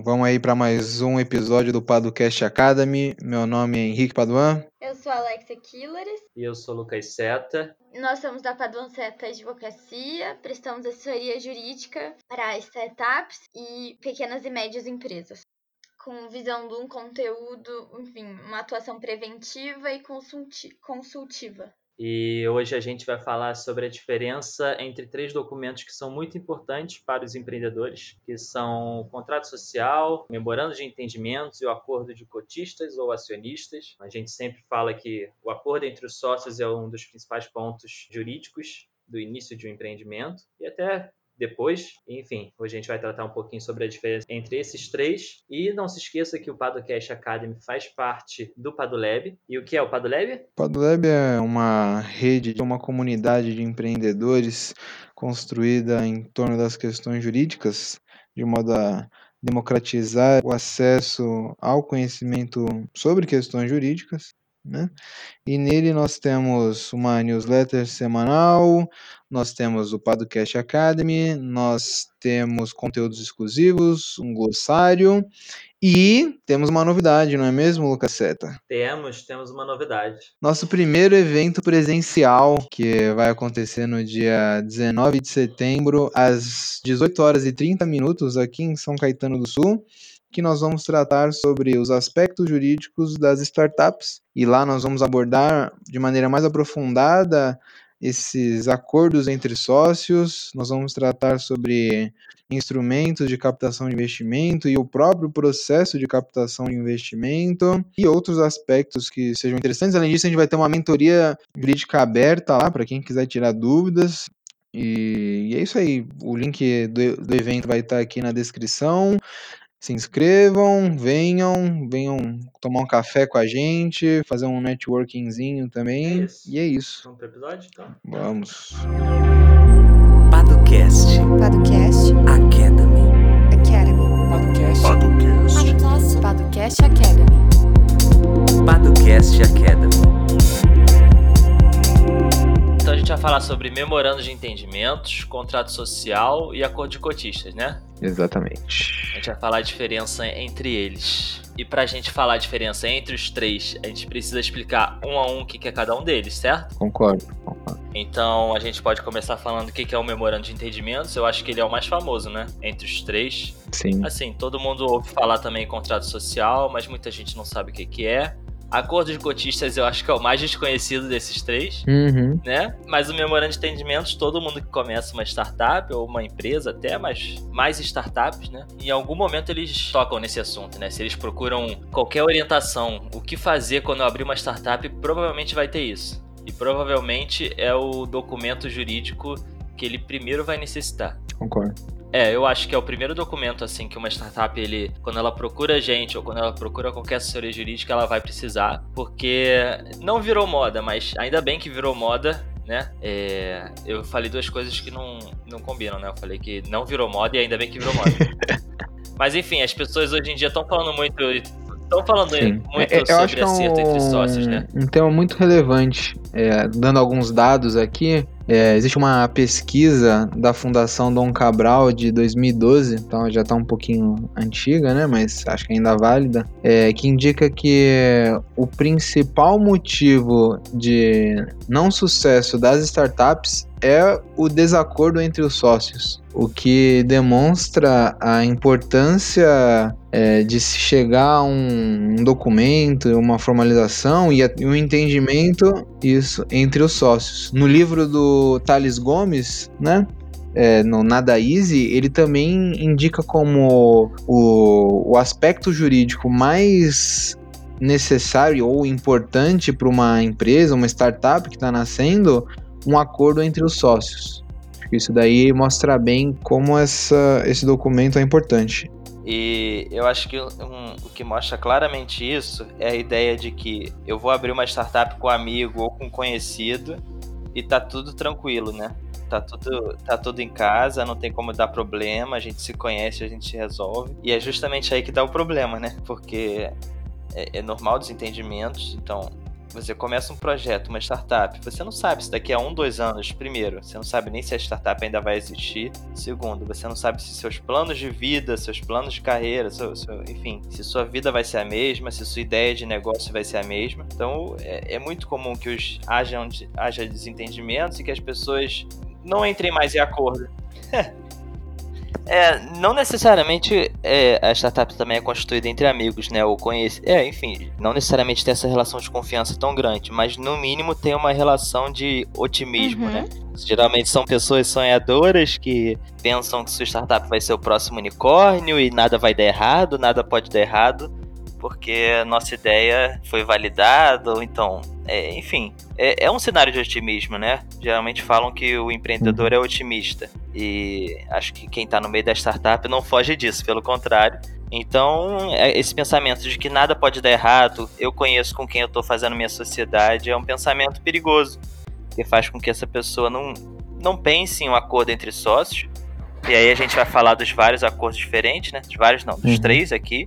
Então, vamos aí para mais um episódio do Padocast Academy. Meu nome é Henrique Paduan. Eu sou a Alexia Killeres. E eu sou o Lucas Seta. Nós somos da Paduan Seta Advocacia, prestamos assessoria jurídica para startups e pequenas e médias empresas, com visão de um conteúdo, enfim, uma atuação preventiva e consultiva. E hoje a gente vai falar sobre a diferença entre três documentos que são muito importantes para os empreendedores, que são o contrato social, memorando de entendimentos e o acordo de cotistas ou acionistas. A gente sempre fala que o acordo entre os sócios é um dos principais pontos jurídicos do início de um empreendimento e até depois. Enfim, hoje a gente vai tratar um pouquinho sobre a diferença entre esses três. E não se esqueça que o Padocast Academy faz parte do Padolab. E o que é o Padolab? Padolab é uma rede, uma comunidade de empreendedores construída em torno das questões jurídicas, de modo a democratizar o acesso ao conhecimento sobre questões jurídicas né? E nele nós temos uma newsletter semanal, nós temos o Podcast Academy, nós temos conteúdos exclusivos, um glossário e temos uma novidade, não é mesmo, Lucas Seta? Temos, temos uma novidade. Nosso primeiro evento presencial, que vai acontecer no dia 19 de setembro, às 18 horas e 30 minutos, aqui em São Caetano do Sul que nós vamos tratar sobre os aspectos jurídicos das startups e lá nós vamos abordar de maneira mais aprofundada esses acordos entre sócios, nós vamos tratar sobre instrumentos de captação de investimento e o próprio processo de captação de investimento e outros aspectos que sejam interessantes. Além disso, a gente vai ter uma mentoria jurídica aberta lá para quem quiser tirar dúvidas. E, é isso aí. O link do, do evento vai estar aqui na descrição se inscrevam, venham, venham tomar um café com a gente, fazer um networkingzinho também. É e é isso. Vamos pro episódio, então? Vamos. Padocast. Padocast. Academy. Academy. Padocast. Padocast. Padocast Academy. Padocast Academy. A gente vai falar sobre memorando de entendimentos, contrato social e acordo de cotistas, né? Exatamente. A gente vai falar a diferença entre eles. E pra gente falar a diferença entre os três, a gente precisa explicar um a um o que é cada um deles, certo? Concordo, concordo. Então a gente pode começar falando o que é o memorando de entendimentos. Eu acho que ele é o mais famoso, né? Entre os três. Sim. Assim, todo mundo ouve falar também em contrato social, mas muita gente não sabe o que é. Acordo de cotistas eu acho que é o mais desconhecido desses três, Uhum. né? Mas o memorando de entendimentos, todo mundo que começa uma startup ou uma empresa até, mas mais startups, né? Em algum momento eles tocam nesse assunto, né? Se eles procuram qualquer orientação, o que fazer quando eu abrir uma startup, provavelmente vai ter isso. E provavelmente é o documento jurídico que ele primeiro vai necessitar. Concordo. É, eu acho que é o primeiro documento assim que uma startup ele, quando ela procura gente ou quando ela procura qualquer assessoria jurídica, ela vai precisar, porque não virou moda, mas ainda bem que virou moda, né? É, eu falei duas coisas que não, não combinam, né? Eu falei que não virou moda e ainda bem que virou moda. mas enfim, as pessoas hoje em dia estão falando muito Estão falando Sim. muito É, eu acho sobre é acerto entre sócios, né? um tema muito relevante. É, dando alguns dados aqui, é, existe uma pesquisa da Fundação Dom Cabral de 2012, então já está um pouquinho antiga, né? Mas acho que ainda válida, é, que indica que o principal motivo de não sucesso das startups é o desacordo entre os sócios, o que demonstra a importância é, de se chegar a um, um documento, uma formalização e, a, um entendimento isso entre os sócios. No livro do Thales Gomes, né? É, no Nada Easy, ele também indica como o, o aspecto jurídico mais necessário ou importante para uma empresa, uma startup que está nascendo, um acordo entre os sócios. Isso daí mostra bem como essa, esse documento é importante. E eu acho que um, o que mostra claramente isso é a ideia de que eu vou abrir uma startup com um amigo ou com um conhecido e tá tudo tranquilo, né? Tá tudo, tá tudo em casa, não tem como dar problema, a gente se conhece, a gente resolve. E é justamente aí que dá o problema, né? Porque é, é normal desentendimentos, então você começa um projeto, uma startup, você não sabe se daqui a um, dois anos, primeiro, você não sabe nem se a startup ainda vai existir. Segundo, você não sabe se seus planos de vida, seus planos de carreira, seu, seu- enfim, se sua vida vai ser a mesma, se sua ideia de negócio vai ser a mesma. Então é, é muito comum que os hajam, de- haja desentendimentos e que as pessoas não entrem mais em acordo. É, não necessariamente é, a startup também é constituída entre amigos, né? Ou conhece. É, enfim, não necessariamente tem essa relação de confiança tão grande, mas no mínimo tem uma relação de otimismo, Uhum. né? Geralmente são pessoas sonhadoras que pensam que sua startup vai ser o próximo unicórnio e nada vai dar errado, nada pode dar errado, porque a nossa ideia foi validada, ou então. é, enfim, é, é um cenário de otimismo, né? Geralmente falam que o empreendedor é otimista. E acho que quem tá no meio da startup não foge disso, pelo contrário. Então, é- esse pensamento de que nada pode dar errado, eu conheço com quem eu tô fazendo minha sociedade, é um pensamento perigoso. Que faz com que essa pessoa não, não pense em um acordo entre sócios. E aí a gente vai falar dos vários acordos diferentes, né? Dos vários não, dos Uhum. três aqui.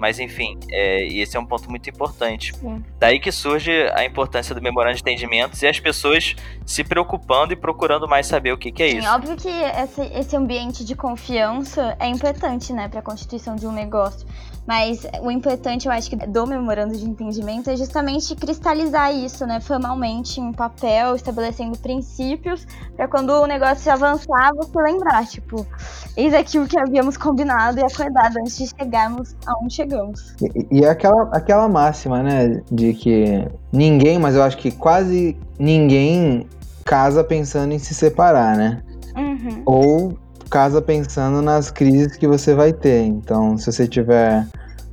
Mas enfim, é, e esse é um ponto muito importante. Sim. Daí que surge a importância do memorando de entendimentos e as pessoas se preocupando e procurando mais saber o que, que é Sim, isso. óbvio que esse, esse ambiente de confiança é importante, né, para a constituição de um negócio. Mas o importante, eu acho que do memorando de entendimento é justamente cristalizar isso, né, formalmente em um papel, estabelecendo princípios, para quando o negócio avançar, você lembrar, tipo, eis aqui o que havíamos combinado e acordado antes de chegarmos aonde chegamos. E, e é aquela, aquela máxima, né? De que ninguém, mas eu acho que quase ninguém casa pensando em se separar, né? Uhum. Ou casa pensando nas crises que você vai ter. Então, se você tiver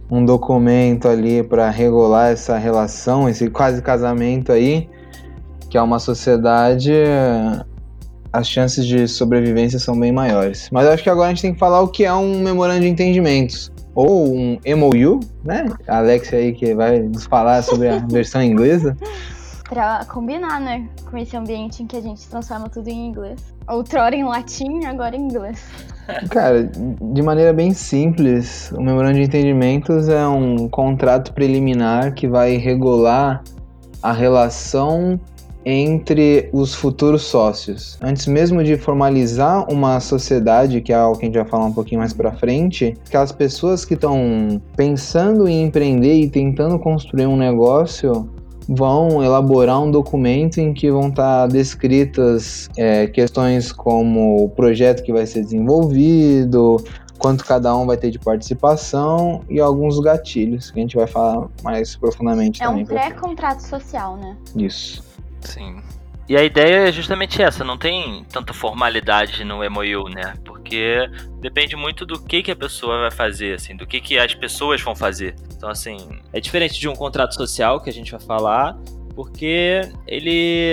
um documento ali para regular essa relação, esse quase casamento aí, que é uma sociedade, as chances de sobrevivência são bem maiores. Mas eu acho que agora a gente tem que falar o que é um memorando de entendimentos. Ou um MOU, né? A Alexia aí que vai nos falar sobre a versão inglesa. Pra combinar, né, com esse ambiente em que a gente transforma tudo em inglês. Outrora em latim, agora em inglês. Cara, de maneira bem simples, o memorando de entendimentos é um contrato preliminar que vai regular a relação entre os futuros sócios. Antes mesmo de formalizar uma sociedade, que é algo que a gente vai falar um pouquinho mais pra frente, aquelas pessoas que estão pensando em empreender e tentando construir um negócio vão elaborar um documento em que vão estar descritas é, questões como o projeto que vai ser desenvolvido, quanto cada um vai ter de participação e alguns gatilhos que a gente vai falar mais profundamente É também. um pra frente. pré-contrato social, né? Isso. Sim. E a ideia é justamente essa, não tem tanta formalidade no MOU, né? Porque depende muito do que, que a pessoa vai fazer, assim, do que, que as pessoas vão fazer. Então, assim, é diferente de um contrato social que a gente vai falar, porque ele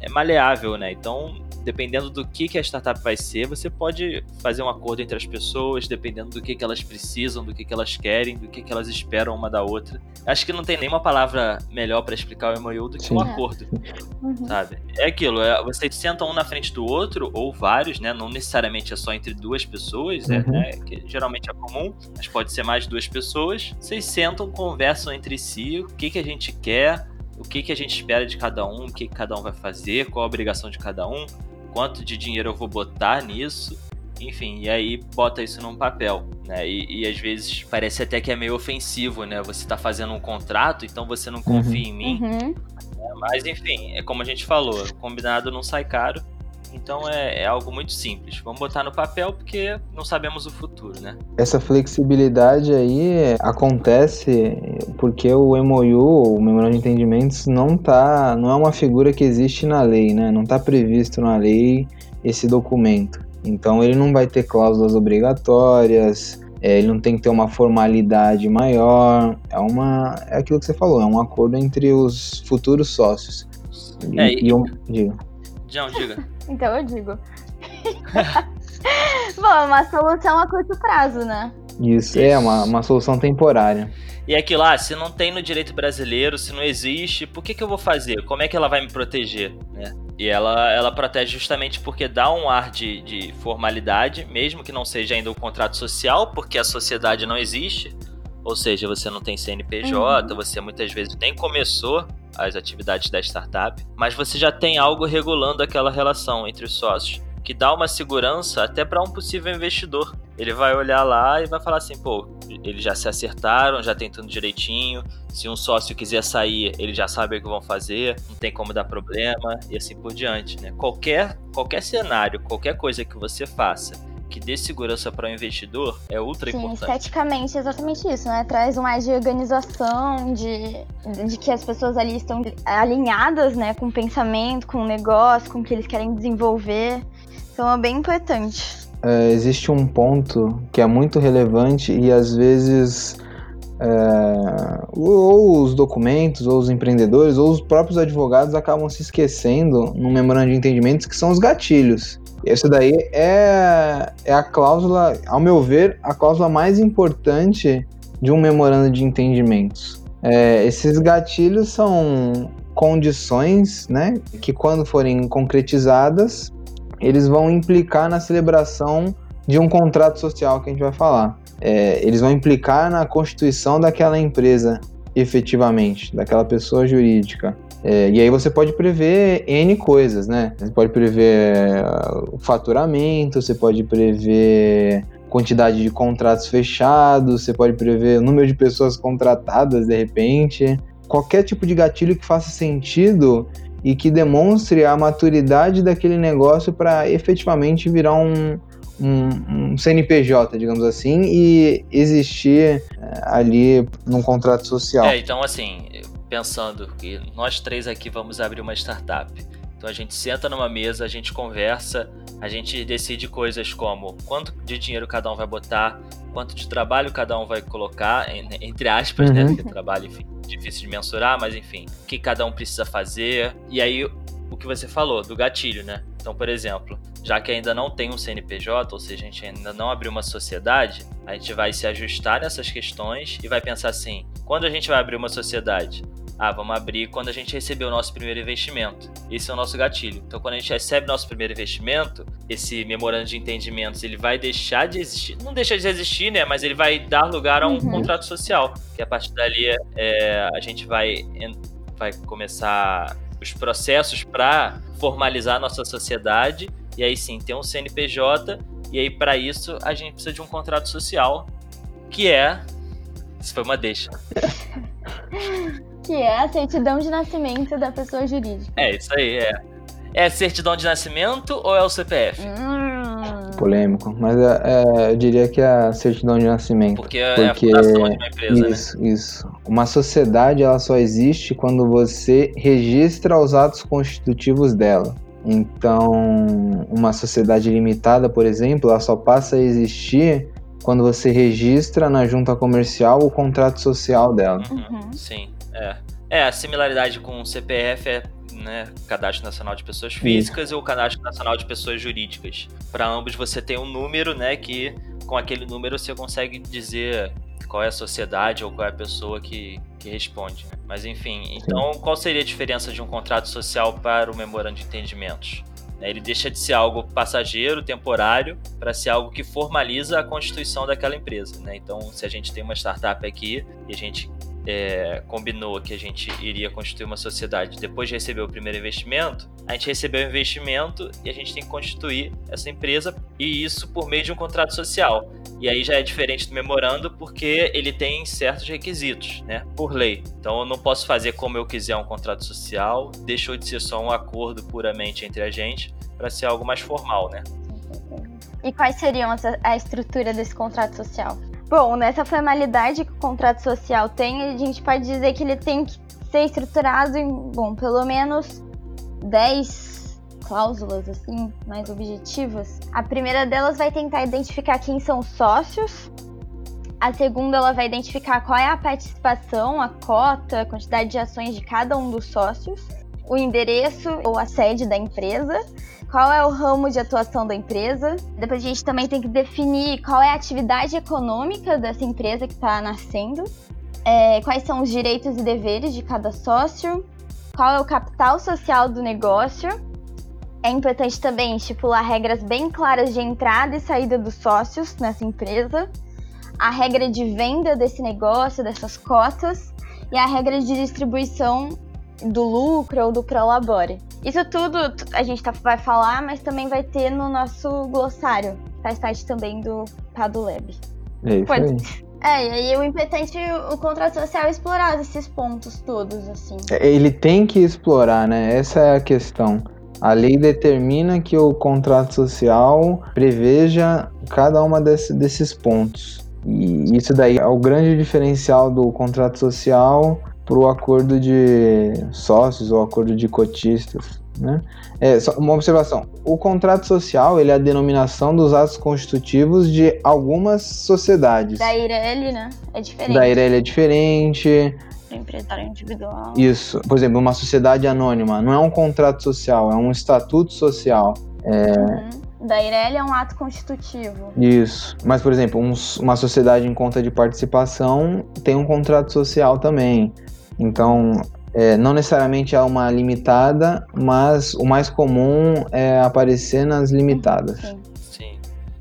é maleável, né? Então, dependendo do que, que a startup vai ser, você pode fazer um acordo entre as pessoas, dependendo do que, que elas precisam, do que, que elas querem, do que, que elas esperam uma da outra. Acho que não tem nenhuma palavra melhor para explicar o MOU do que um Sim. acordo Uhum. sabe? É aquilo, é, vocês sentam um na frente do outro, ou vários, né? Não necessariamente é só entre duas pessoas, né? Uhum. né, Que geralmente é comum, mas pode ser mais de duas pessoas. Vocês sentam, conversam entre si, o que, que a gente quer, o que, que a gente espera de cada um, o que, que cada um vai fazer, qual a obrigação de cada um, quanto de dinheiro eu vou botar nisso. Enfim, e aí bota isso num papel, né? E, e às vezes parece até que é meio ofensivo, né? Você tá fazendo um contrato, então você não confia em mim. Uhum. Mas enfim, é como a gente falou, combinado não sai caro. Então é, é algo muito simples. Vamos botar no papel porque não sabemos o futuro, né? Essa flexibilidade aí acontece porque o MOU, o Memorando de Entendimentos, não tá, não é uma figura que existe na lei, né? Não está previsto na lei esse documento. Então ele não vai ter cláusulas obrigatórias, é, ele não tem que ter uma formalidade maior. É uma, é aquilo que você falou, é um acordo entre os futuros sócios. E, É, e- e um, diga. João, diga. Então eu digo. Bom, uma solução a curto prazo, né? Isso, é uma, uma solução temporária. E aquilo lá, se não tem no direito brasileiro, se não existe, por que, que eu vou fazer? Como é que ela vai me proteger? Né? E ela, ela protege justamente porque dá um ar de, de formalidade, mesmo que não seja ainda um contrato social, porque a sociedade não existe. Ou seja, você não tem CNPJ, Uhum. você muitas vezes nem começou as atividades da startup, mas você já tem algo regulando aquela relação entre os sócios, que dá uma segurança até para um possível investidor. Ele vai olhar lá e vai falar assim, pô, eles já se acertaram, já tem tudo direitinho. Se um sócio quiser sair, eles já sabem o que vão fazer, não tem como dar problema e assim por diante, né? Qualquer qualquer cenário, qualquer coisa que você faça que dê segurança para o investidor é ultra Sim, importante. esteticamente é exatamente isso, né? Traz um ar de organização, de, de que as pessoas ali estão alinhadas, né, com o pensamento, com o negócio, com o que eles querem desenvolver. Então é bem importante. É, existe um ponto que é muito relevante e às vezes é, ou os documentos, ou os empreendedores, ou os próprios advogados acabam se esquecendo no memorando de entendimentos que são os gatilhos. Essa daí é, é a cláusula, ao meu ver, a cláusula mais importante de um memorando de entendimentos. É, esses gatilhos são condições, né, que quando forem concretizadas, eles vão implicar na celebração de um contrato social que a gente vai falar. É, eles vão implicar na constituição daquela empresa, efetivamente, daquela pessoa jurídica. É, e aí você pode prever N coisas, né? Você pode prever uh, o faturamento, você pode prever quantidade de contratos fechados, você pode prever o número de pessoas contratadas de repente. Qualquer tipo de gatilho que faça sentido e que demonstre a maturidade daquele negócio para efetivamente virar um, um, um, CNPJ, digamos assim, e existir é, ali num contrato social. É, então assim, pensando que nós três aqui vamos abrir uma startup. Então a gente senta numa mesa, a gente conversa, a gente decide coisas como quanto de dinheiro cada um vai botar, quanto de trabalho cada um vai colocar, entre aspas, né? Uhum. Porque trabalho, enfim, difícil de mensurar, mas enfim, o que cada um precisa fazer. E aí o que você falou, do gatilho, né? Então, por exemplo, já que ainda não tem um CNPJ, ou seja, a gente ainda não abriu uma sociedade, a gente vai se ajustar nessas questões e vai pensar assim: quando a gente vai abrir uma sociedade? Ah, vamos abrir quando a gente receber o nosso primeiro investimento. Esse é o nosso gatilho. Então, quando a gente recebe nosso primeiro investimento, esse memorando de entendimentos, ele vai deixar de existir. Não deixa de existir, né? Mas ele vai dar lugar a um Uhum. contrato social. Que a partir dali é, a gente vai, vai começar os processos para formalizar a nossa sociedade e aí sim ter um CNPJ e aí para isso a gente precisa de um contrato social que é isso foi uma deixa. Que é a certidão de nascimento da pessoa jurídica. é isso aí é. É certidão de nascimento ou é o CPF Hum, Polêmico, mas é, é, eu diria que é a certidão de nascimento. porque, é a Porque- fundação de uma empresa né Isso, isso. Uma sociedade ela só existe quando você registra os atos constitutivos dela. Então, uma sociedade limitada, por exemplo, ela só passa a existir quando você registra na junta comercial o contrato social dela. Uhum. Sim, é. É, a similaridade com o CPF é né, Cadastro Nacional de Pessoas Físicas e o Cadastro Nacional de Pessoas Jurídicas. Para ambos você tem um número, né, que com aquele número você consegue dizer qual é a sociedade ou qual é a pessoa que, que responde. né? Mas enfim, então qual seria a diferença de um contrato social para o memorando de entendimentos? Né, Ele deixa de ser algo passageiro, temporário, para ser algo que formaliza a constituição daquela empresa. Né? Então, se a gente tem uma startup aqui e a gente é, combinou que a gente iria constituir uma sociedade depois de receber o primeiro investimento, a gente recebeu o investimento e a gente tem que constituir essa empresa e isso por meio de um contrato social. E aí já é diferente do memorando porque ele tem certos requisitos, né, por lei. Então eu não posso fazer como eu quiser um contrato social, deixou de ser só um acordo puramente entre a gente para ser algo mais formal, né? E quais seriam a estrutura desse contrato social? Bom, nessa formalidade que o contrato social tem, a gente pode dizer que ele tem que ser estruturado em, bom, pelo menos 10 cláusulas, assim, mais objetivas. A primeira delas vai tentar identificar quem são os sócios. A segunda, ela vai identificar qual é a participação, a cota, a quantidade de ações de cada um dos sócios. O endereço ou a sede da empresa qual é o ramo de atuação da empresa. Depois a gente também tem que definir qual é a atividade econômica dessa empresa que está nascendo, é, quais são os direitos e deveres de cada sócio, qual é o capital social do negócio. É importante também estipular regras bem claras de entrada e saída dos sócios nessa empresa. a regra de venda desse negócio, dessas cotas, e a regra de distribuição do lucro ou do prolabore. Isso tudo a gente tá, vai falar, mas também vai ter no nosso glossário. Faz parte também do Padulab. É isso Pode- aí. É, e aí o impetente, o contrato social é explorar esses pontos todos, assim. É, Ele tem que explorar, né? Essa é a questão. A lei determina que o contrato social preveja cada uma desse- desses pontos. E isso daí é o grande diferencial do contrato social para o acordo de sócios ou acordo de cotistas, né? É, só uma observação. O contrato social ele é a denominação dos atos constitutivos de algumas sociedades. Da Ireli, né? É diferente. Da ele é diferente, Do empresário individual. isso. Por exemplo, uma sociedade anônima não é um contrato social, é um estatuto social. Uhum. Da Ireli é um ato constitutivo. Isso. Mas, por exemplo, um- uma sociedade em conta de participação tem um contrato social também. Então, é, não necessariamente há uma limitada, mas o mais comum é aparecer nas limitadas. Sim. Sim.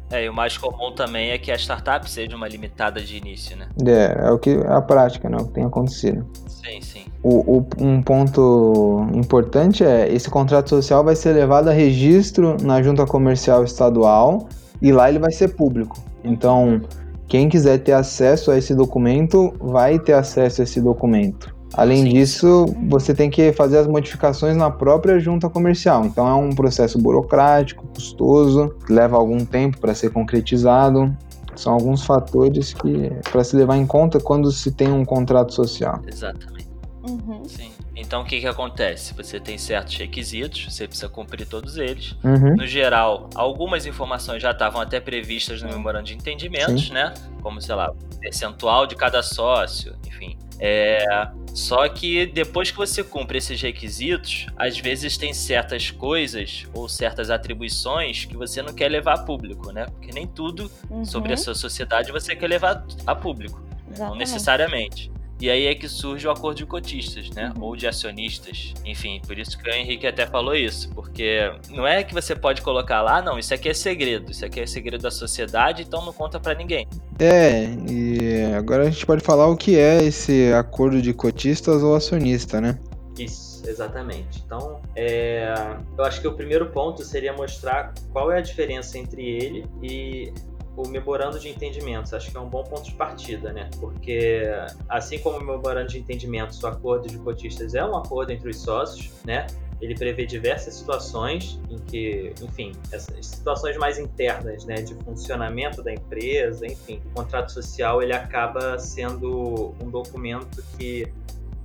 É, e o mais comum também é que a startup seja uma limitada de início, né? É, é o que é a prática, né? O que tem acontecido. Sim, sim. O, o- um ponto importante é esse contrato social vai ser levado a registro na junta comercial estadual e lá ele vai ser público. Então, quem quiser ter acesso a esse documento vai ter acesso a esse documento. Além Sim. disso, você tem que fazer as modificações na própria junta comercial. Então é um processo burocrático, custoso, que leva algum tempo para ser concretizado. São alguns fatores que para se levar em conta quando se tem um contrato social. Exatamente. Uhum. Sim. Então o que, que acontece? Você tem certos requisitos, você precisa cumprir todos eles. Uhum. No geral, algumas informações já estavam até previstas no memorando de entendimentos, né? Como, sei lá, percentual de cada sócio, enfim. É, só que depois que você cumpre esses requisitos, às vezes tem certas coisas ou certas atribuições que você não quer levar a público, né? Porque nem tudo Uhum. sobre a sua sociedade você quer levar a público. Não necessariamente. E aí é que surge o acordo de cotistas, né? Uhum. Ou de acionistas. Enfim, por isso que o Henrique até falou isso. Porque não é que você pode colocar lá, não, isso aqui é segredo. Isso aqui é segredo da sociedade, então não conta pra ninguém. É, e agora a gente pode falar o que é esse acordo de cotistas ou acionista, né? Isso, exatamente. Então, é, eu acho que o primeiro ponto seria mostrar qual é a diferença entre ele e o memorando de entendimentos. Acho que é um bom ponto de partida, né? Porque, assim como o memorando de entendimentos, o acordo de cotistas é um acordo entre os sócios, né? Ele prevê diversas situações em que, enfim, essas situações mais internas, né, de funcionamento da empresa, enfim, o contrato social ele acaba sendo um documento que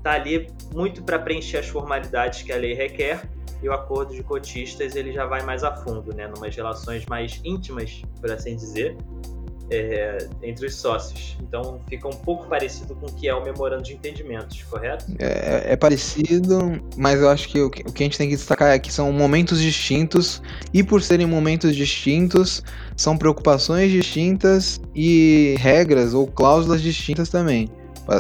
tá ali muito para preencher as formalidades que a lei requer e o acordo de cotistas ele já vai mais a fundo, né, numas relações mais íntimas, por assim dizer, é, entre os sócios. Então fica um pouco parecido com o que é o memorando de entendimentos, correto? É, é parecido, mas eu acho que o, que o que a gente tem que destacar é que são momentos distintos, e por serem momentos distintos, são preocupações distintas e regras ou cláusulas distintas também.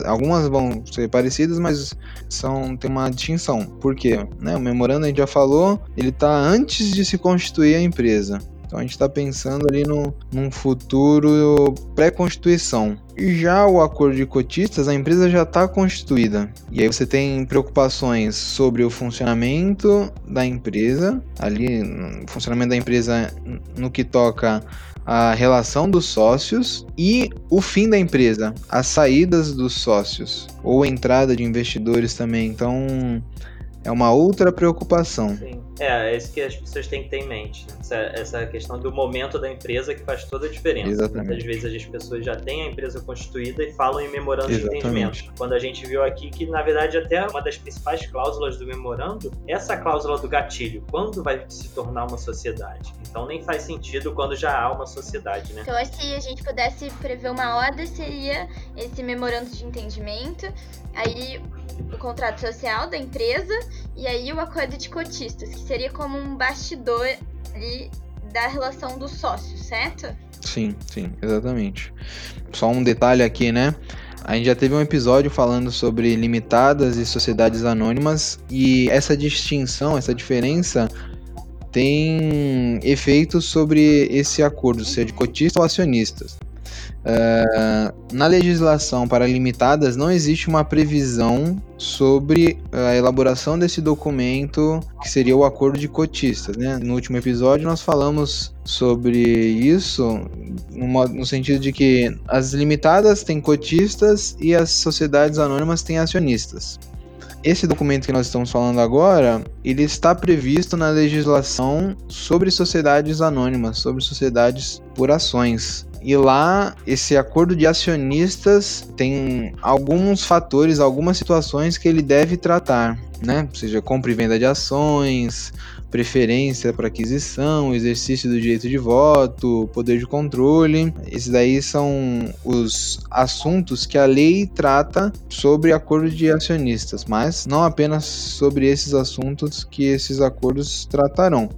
Algumas vão ser parecidas, mas são tem uma distinção. Por quê? Né, o memorando a gente já falou, ele está antes de se constituir a empresa. Então a gente está pensando ali no, num futuro pré-constituição. E já o acordo de cotistas, a empresa já está constituída. E aí você tem preocupações sobre o funcionamento da empresa, ali, funcionamento da empresa no que toca a relação dos sócios e o fim da empresa, as saídas dos sócios ou entrada de investidores também. Então é uma outra preocupação. Sim. É, é isso que as pessoas têm que ter em mente. né? Essa, essa questão do momento da empresa que faz toda a diferença. Exatamente. Muitas vezes as pessoas já têm a empresa constituída e falam em memorando de Exatamente. entendimento. Quando a gente viu aqui que, na verdade, até uma das principais cláusulas do memorando é essa cláusula do gatilho. Quando vai se tornar uma sociedade? Então nem faz sentido quando já há uma sociedade, né? Então, se a gente pudesse prever uma ordem, seria esse memorando de entendimento, aí o contrato social da empresa e aí o acordo de cotistas, que seria como um bastidor ali da relação dos sócios, certo? Sim, sim, exatamente. Só um detalhe aqui, né? A gente já teve um episódio falando sobre limitadas e sociedades anônimas e essa distinção, essa diferença tem efeitos sobre esse acordo, seja de cotista ou acionistas. É, na legislação para limitadas não existe uma previsão sobre a elaboração desse documento que seria o acordo de cotistas. Né? No último episódio nós falamos sobre isso no sentido de que as limitadas têm cotistas e as sociedades anônimas têm acionistas. Esse documento que nós estamos falando agora, ele está previsto na legislação sobre sociedades anônimas, sobre sociedades por ações. E lá, esse acordo de acionistas tem alguns fatores, algumas situações que ele deve tratar, né? Ou seja, compra e venda de ações, preferência para aquisição, exercício do direito de voto, poder de controle. Esses daí são os assuntos que a lei trata sobre acordo de acionistas, mas não apenas sobre esses assuntos que esses acordos tratarão.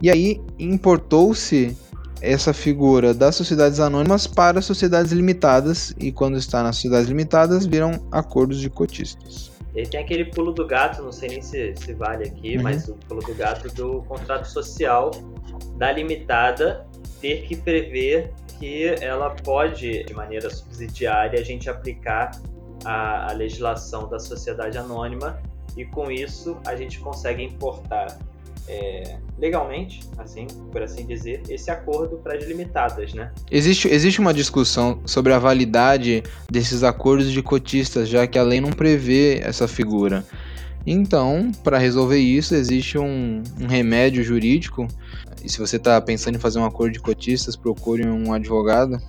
E aí importou-se essa figura das sociedades anônimas para sociedades limitadas, e quando está nas sociedades limitadas, viram acordos de cotistas. E tem aquele pulo do gato, não sei nem se, se vale aqui, Uhum. mas o pulo do gato do contrato social da limitada ter que prever que ela pode, de maneira subsidiária, a gente aplicar a, a legislação da sociedade anônima e com isso a gente consegue importar é, legalmente, assim, por assim dizer, esse acordo para as limitadas, né? Existe, existe uma discussão sobre a validade desses acordos de cotistas, já que a lei não prevê essa figura. Então, para resolver isso, existe um, um remédio jurídico. E se você está pensando em fazer um acordo de cotistas, procure um advogado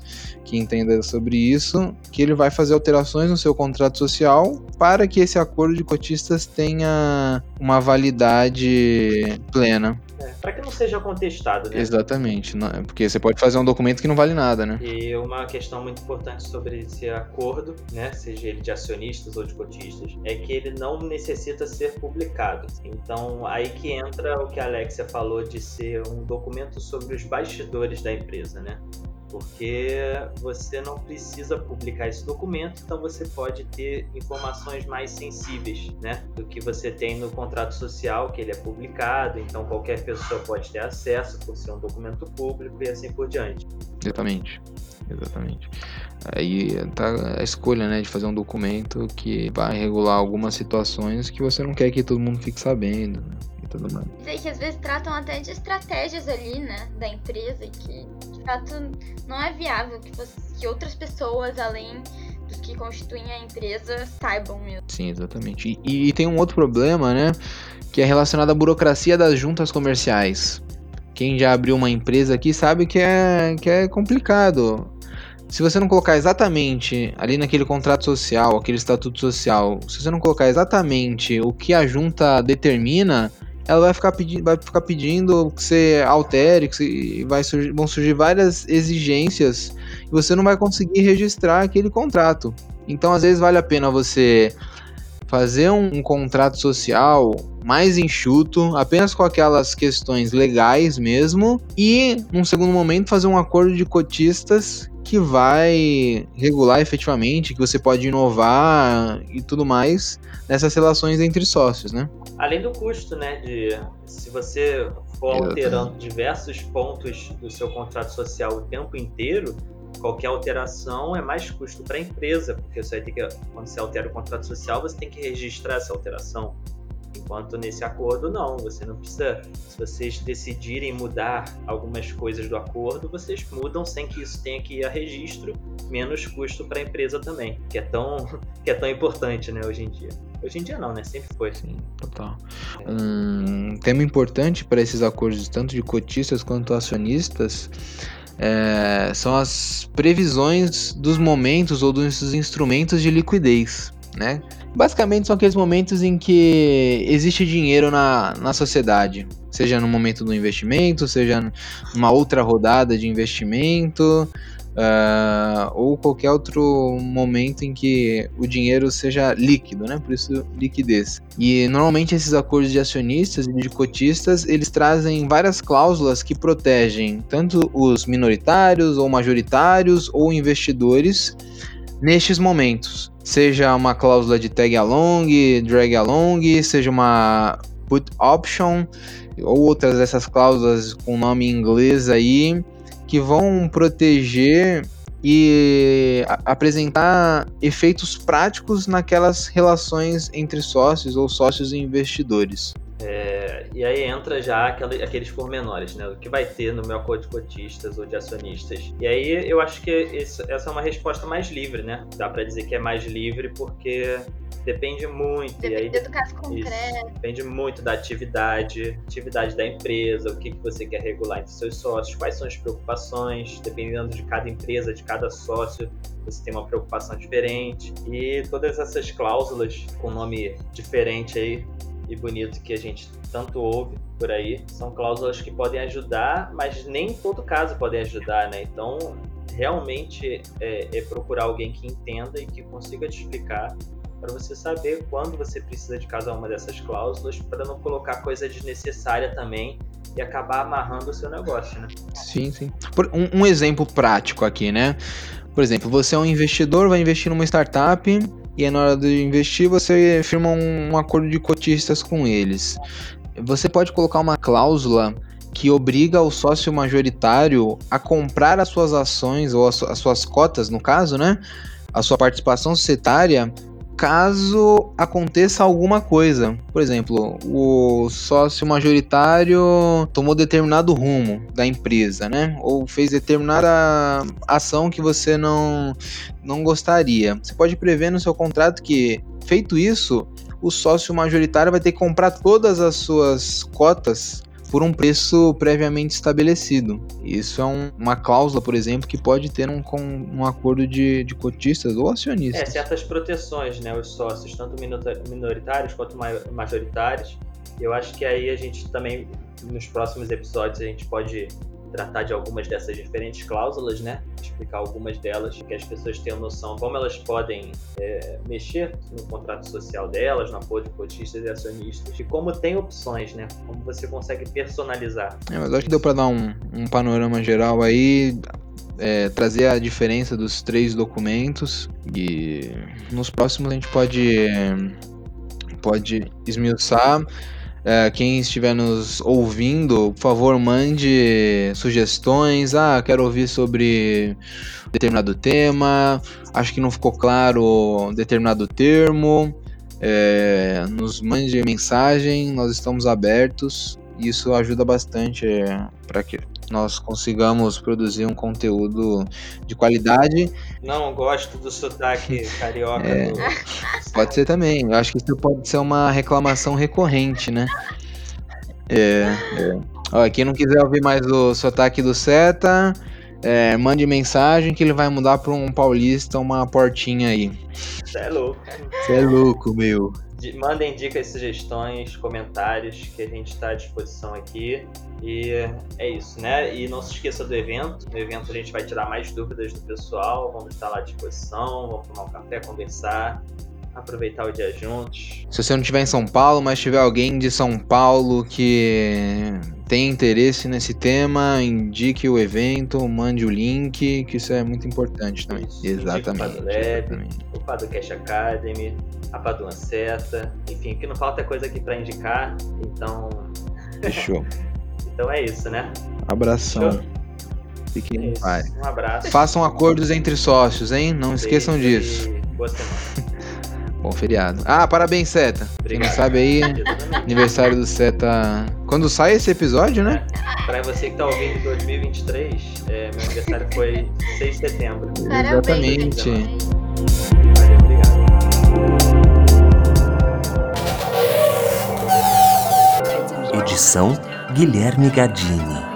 que entenda sobre isso, que ele vai fazer alterações no seu contrato social para que esse acordo de cotistas tenha uma validade plena. Para que não seja contestado, né? Exatamente, não- porque você pode fazer um documento que não vale nada, né? E uma questão muito importante sobre esse acordo, né, seja ele de acionistas ou de cotistas, é que ele não necessita ser publicado. Então, aí que entra o que a Alexia falou de ser um documento sobre os bastidores da empresa, né? Porque você não precisa publicar esse documento, então você pode ter informações mais sensíveis, né? Do que você tem no contrato social, que ele é publicado, então qualquer pessoa pode ter acesso por ser um documento público e assim por diante. Exatamente. Exatamente. Aí tá a escolha, né, de fazer um documento que vai regular algumas situações que você não quer que todo mundo fique sabendo, né, e tudo mais. Dizer que às vezes tratam até de estratégias ali, né, da empresa, que fato não é viável que, você- que outras pessoas, além dos que constituem a empresa, saibam mesmo. Sim, exatamente. E, e tem um outro problema, né, que é relacionado à burocracia das juntas comerciais. Quem já abriu uma empresa aqui sabe que é, que é complicado. Se você não colocar exatamente ali naquele contrato social, aquele estatuto social, se você não colocar exatamente o que a junta determina, ela vai ficar, pedi vai ficar pedindo que você altere, que você, vai surgir, vão surgir várias exigências e você não vai conseguir registrar aquele contrato. Então, às vezes, vale a pena você fazer um, um contrato social mais enxuto, apenas com aquelas questões legais mesmo, e, num segundo momento, fazer um acordo de cotistas que vai regular efetivamente, que você pode inovar e tudo mais nessas relações entre sócios, né? Além do custo, né? De se você for alterando diversos pontos do seu contrato social o tempo inteiro, qualquer alteração é mais custo para a empresa, porque você vai ter que, quando você altera o contrato social, você tem que registrar essa alteração. Enquanto nesse acordo, não, você não precisa. Se vocês decidirem mudar algumas coisas do acordo, vocês mudam sem que isso tenha que ir a registro, menos custo para a empresa também, que é tão, que é tão importante, né, hoje em dia. Hoje em dia não, né? Sempre foi. Sim, total. Um tema importante para esses acordos, tanto de cotistas quanto acionistas, é, são as previsões dos momentos ou dos instrumentos de liquidez, né? Basicamente são aqueles momentos em que existe dinheiro na, na sociedade, seja no momento do investimento, seja numa outra rodada de investimento, ah, ou qualquer outro momento em que o dinheiro seja líquido, né? Por isso liquidez. E normalmente esses acordos de acionistas e de cotistas, eles trazem várias cláusulas que protegem tanto os minoritários ou majoritários ou investidores nestes momentos. Seja uma cláusula de tag along, drag along, seja uma put option ou outras dessas cláusulas com nome em inglês aí que vão proteger e apresentar efeitos práticos naquelas relações entre sócios ou sócios e investidores. É, e aí entra já aquele- aqueles pormenores, né? O que vai ter no meu acordo de cotistas ou de acionistas. E aí eu acho que esse- essa é uma resposta mais livre, né? Dá para dizer que é mais livre porque depende muito. e aí Depende do caso concreto. Depende muito da atividade, atividade da empresa, o que, que você quer regular entre seus sócios, quais são as preocupações, dependendo de cada empresa, de cada sócio, você tem uma preocupação diferente. E todas essas cláusulas com nome diferente aí e bonito que a gente tanto ouve por aí, são cláusulas que podem ajudar, mas nem em todo caso podem ajudar, né? Então, realmente é, é procurar alguém que entenda e que consiga te explicar para você saber quando você precisa de cada uma dessas cláusulas para não colocar coisa desnecessária também e acabar amarrando o seu negócio, né? Sim, sim. Um, um exemplo prático aqui, né? Por exemplo, você é um investidor, vai investir numa startup e aí na hora de investir você firma um, um acordo de cotistas com eles. Você pode colocar uma cláusula que obriga o sócio majoritário a comprar as suas ações ou as, as suas cotas, no caso, né? A sua participação societária caso aconteça alguma coisa. Por exemplo, o sócio majoritário tomou determinado rumo da empresa, né? Ou fez determinada ação que você não, não gostaria. Você pode prever no seu contrato que, feito isso, o sócio majoritário vai ter que comprar todas as suas cotas por um preço previamente estabelecido. Isso é um- uma cláusula, por exemplo, que pode ter um, um acordo de, de cotistas ou É, acionistas. certas proteções, né? Os sócios, tanto minoritários quanto ma- majoritários. Eu acho que aí a gente também, nos próximos episódios, a gente pode tratar de algumas dessas diferentes cláusulas, né? Explicar algumas delas, que as pessoas tenham noção como elas podem é, mexer no contrato social delas, no apoio de cotistas e acionistas, e como tem opções, né? Como você consegue personalizar. É, mas acho que deu para dar um, um panorama geral aí, é, trazer a diferença dos três documentos e nos próximos a gente pode, é, pode esmiuçar. É, quem estiver nos ouvindo, por favor, mande sugestões. Ah, quero ouvir sobre determinado tema. Acho que não ficou claro determinado termo. É, nos mande mensagem, nós estamos abertos. Isso ajuda bastante para que nós consigamos produzir um conteúdo de qualidade. Não gosto do sotaque carioca É. do... Pode ser também. Eu acho que isso pode ser uma reclamação recorrente, né? É. é. Ó, quem não quiser ouvir mais o sotaque do Seta, é, mande mensagem que ele vai mudar para um paulista uma portinha aí. Você é louco. Você é louco, meu. Mandem dicas, sugestões, comentários que a gente está à disposição aqui. E é isso, né? E não se esqueça do evento. No evento a gente vai tirar mais dúvidas do pessoal. Vamos estar lá à disposição, vamos tomar um café, conversar, aproveitar o dia juntos. Se você não estiver em São Paulo, mas tiver alguém de São Paulo que tem interesse nesse tema, indique o evento, mande o link, que isso é muito importante também. Isso, Exatamente. Paducast Academy, a Padua Seta. Enfim, o que não falta é coisa aqui para indicar. Então, Fechou. então é isso, né? Abração. Fechou? Fiquem É em paz. Um abraço. Façam acordos entre sócios, hein? Não esqueçam disso. e Boa semana. Bom feriado. Ah, parabéns, Seta. Quem não Obrigado. sabe aí, aniversário do Seta. Quando sai esse episódio, né? Pra você que tá ouvindo em 2023, é, meu aniversário foi 6 de setembro. Parabéns. Exatamente. Obrigado. Edição Guilherme Gadini.